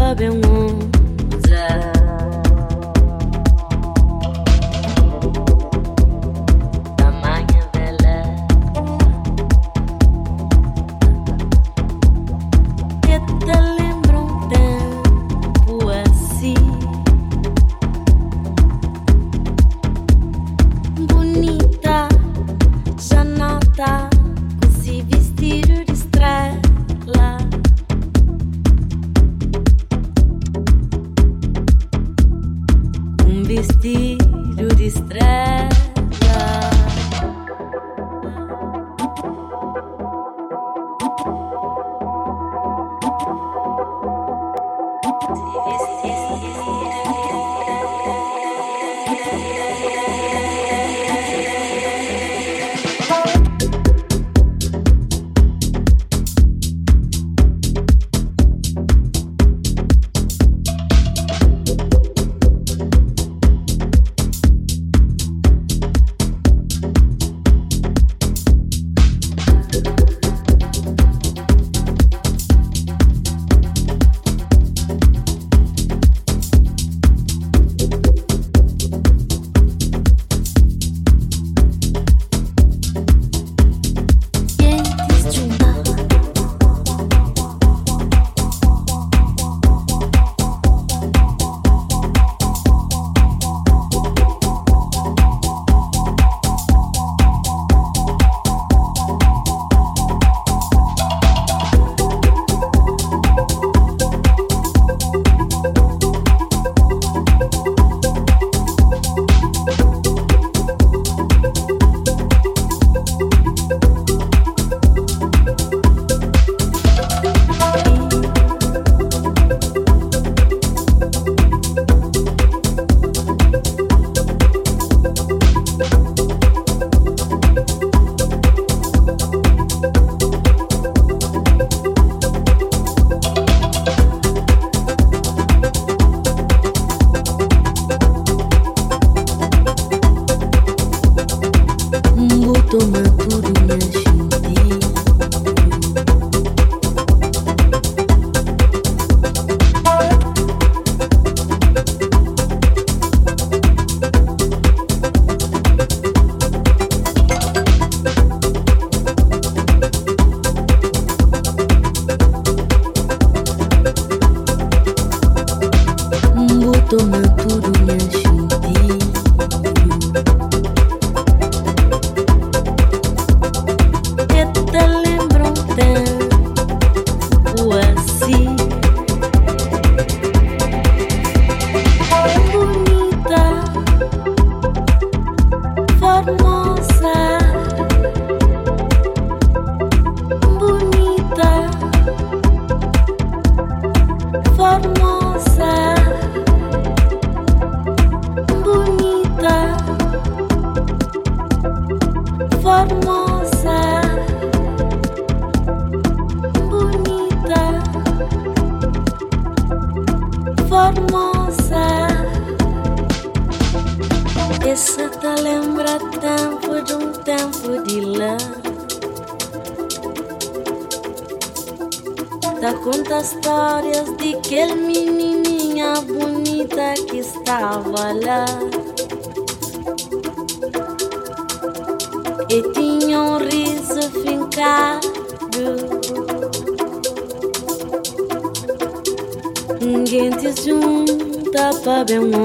club and one Ninguém é um